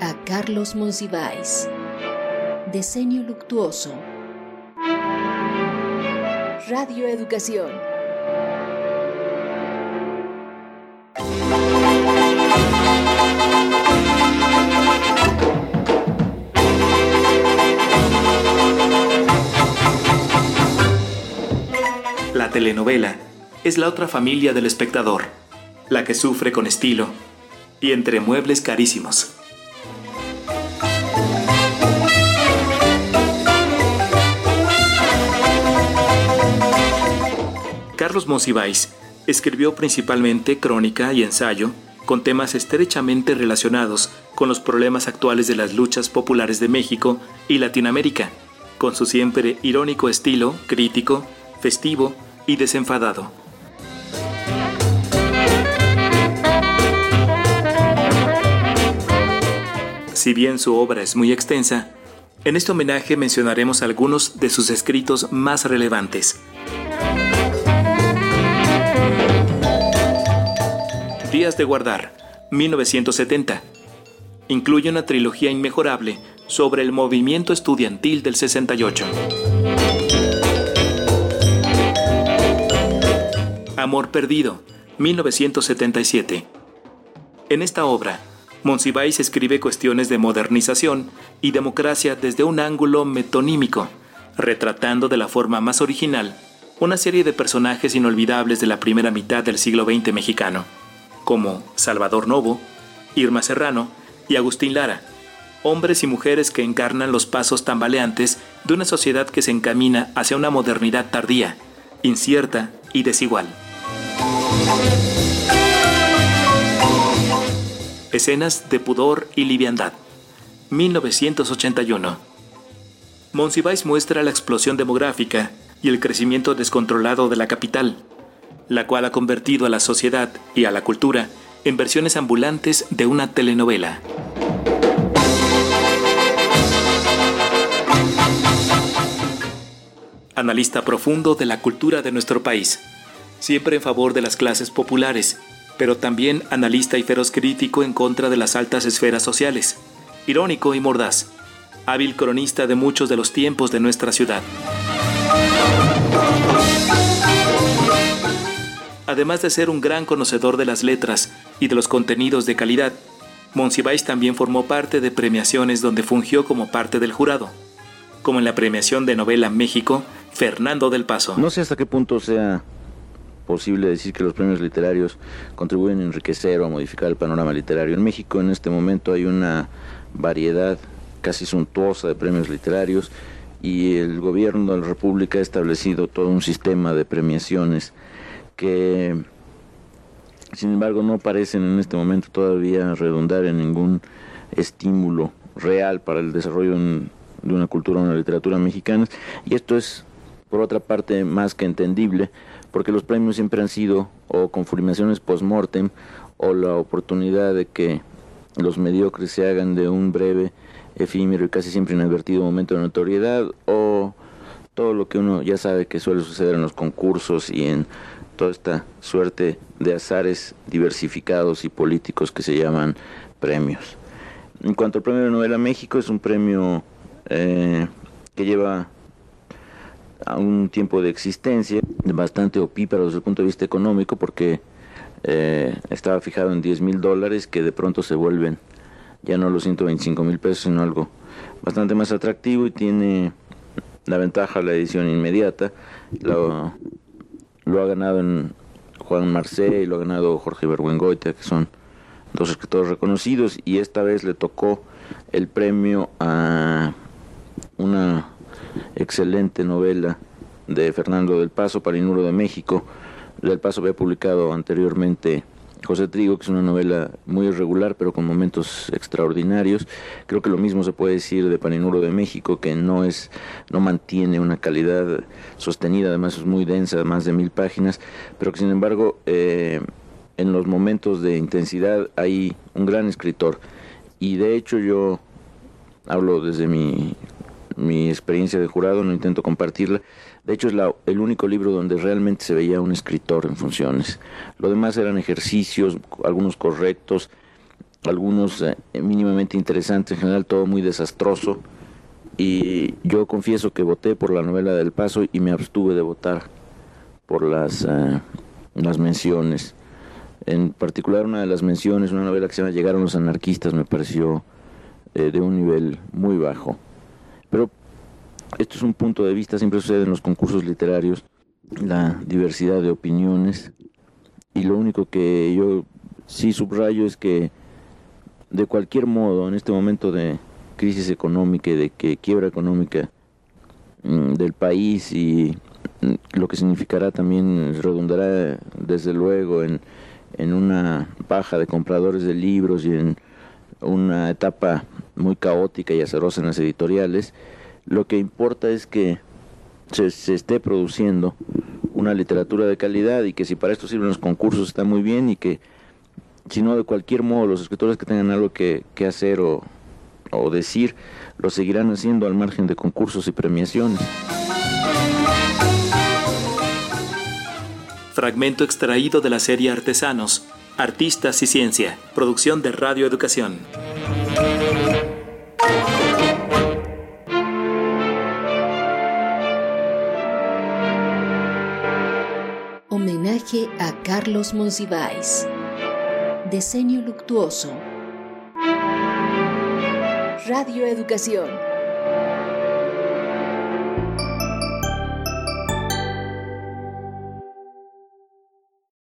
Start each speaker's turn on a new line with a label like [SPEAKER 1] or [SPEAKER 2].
[SPEAKER 1] A Carlos Monsiváis. Diseño luctuoso. Radio Educación.
[SPEAKER 2] La telenovela es la otra familia del espectador, la que sufre con estilo y entre muebles carísimos. Carlos Monsiváis escribió principalmente crónica y ensayo con temas estrechamente relacionados con los problemas actuales de las luchas populares de México y Latinoamérica, con su siempre irónico estilo crítico, festivo y desenfadado. Si bien su obra es muy extensa, en este homenaje mencionaremos algunos de sus escritos más relevantes. De Guardar, 1970. Incluye una trilogía inmejorable sobre el movimiento estudiantil del 68. Amor Perdido, 1977. En esta obra, Monsiváis escribe cuestiones de modernización y democracia desde un ángulo metonímico, retratando de la forma más original una serie de personajes inolvidables de la primera mitad del siglo XX mexicano, como Salvador Novo, Irma Serrano y Agustín Lara, hombres y mujeres que encarnan los pasos tambaleantes de una sociedad que se encamina hacia una modernidad tardía, incierta y desigual. Escenas de pudor y liviandad. 1981. Monsiváis muestra la explosión demográfica y el crecimiento descontrolado de la capital, la cual ha convertido a la sociedad y a la cultura en versiones ambulantes de una telenovela. Analista profundo de la cultura de nuestro país, siempre en favor de las clases populares pero también analista y feroz crítico en contra de las altas esferas sociales, irónico y mordaz, hábil cronista de muchos de los tiempos de nuestra ciudad. Además de ser un gran conocedor de las letras y de los contenidos de calidad, Monsiváis también formó parte de premiaciones donde fungió como parte del jurado, como en la premiación de novela México, Fernando del Paso.
[SPEAKER 3] No sé hasta qué punto sea posible decir que los premios literarios contribuyen a enriquecer o a modificar el panorama literario. En México en este momento hay una variedad casi suntuosa de premios literarios y el gobierno de la República ha establecido todo un sistema de premiaciones que sin embargo no parecen en este momento todavía redundar en ningún estímulo real para el desarrollo de una cultura o una literatura mexicana. Y esto es por otra parte más que entendible porque los premios siempre han sido o confirmaciones post-mortem o la oportunidad de que los mediocres se hagan de un breve, efímero y casi siempre inadvertido momento de notoriedad o todo lo que uno ya sabe que suele suceder en los concursos y en toda esta suerte de azares diversificados y políticos que se llaman premios. En cuanto al premio de novela México, es un premio eh, que lleva a un tiempo de existencia bastante opíparo desde el punto de vista económico porque eh, estaba fijado en 10 mil dólares que de pronto se vuelven ya no los 125 mil pesos sino algo bastante más atractivo y tiene la ventaja la edición inmediata lo ha ganado en Juan Marcé y lo ha ganado Jorge Berwengoitia que son dos escritores reconocidos y esta vez le tocó el premio a una excelente novela de Fernando del Paso, Palinuro de México. Del Paso había publicado anteriormente José Trigo, que es una novela muy irregular, pero con momentos extraordinarios. Creo que lo mismo se puede decir de Palinuro de México, que no es, no mantiene una calidad sostenida, además es muy densa, más de mil páginas, pero que sin embargo eh, en los momentos de intensidad hay un gran escritor. Y de hecho yo hablo desde mi mi experiencia de jurado, no intento compartirla. De hecho, es la, el único libro donde realmente se veía un escritor en funciones. Lo demás eran ejercicios, algunos correctos, algunos eh, mínimamente interesantes, en general todo muy desastroso. Y yo confieso que voté por la novela del Paso y me abstuve de votar por las, eh, las menciones. En particular una de las menciones, una novela que se llama Llegaron los anarquistas, me pareció eh, de un nivel muy bajo. Pero esto es un punto de vista, siempre sucede en los concursos literarios, la diversidad de opiniones. Y lo único que yo sí subrayo es que de cualquier modo, en este momento de crisis económica y de que quiebra económica mm, del país y mm, lo que significará también redundará desde luego en, en una baja de compradores de libros y en una etapa muy caótica y acerosa en las editoriales, lo que importa es que se, se, esté produciendo una literatura de calidad y que si para esto sirven los concursos está muy bien y que si no de cualquier modo los escritores que tengan algo que, que hacer o, o decir lo seguirán haciendo al margen de concursos y premiaciones.
[SPEAKER 2] Fragmento extraído de la serie Artesanos, Artistas y Ciencia, producción de Radio Educación.
[SPEAKER 1] Carlos Monsiváis. Diseño luctuoso. Radio Educación.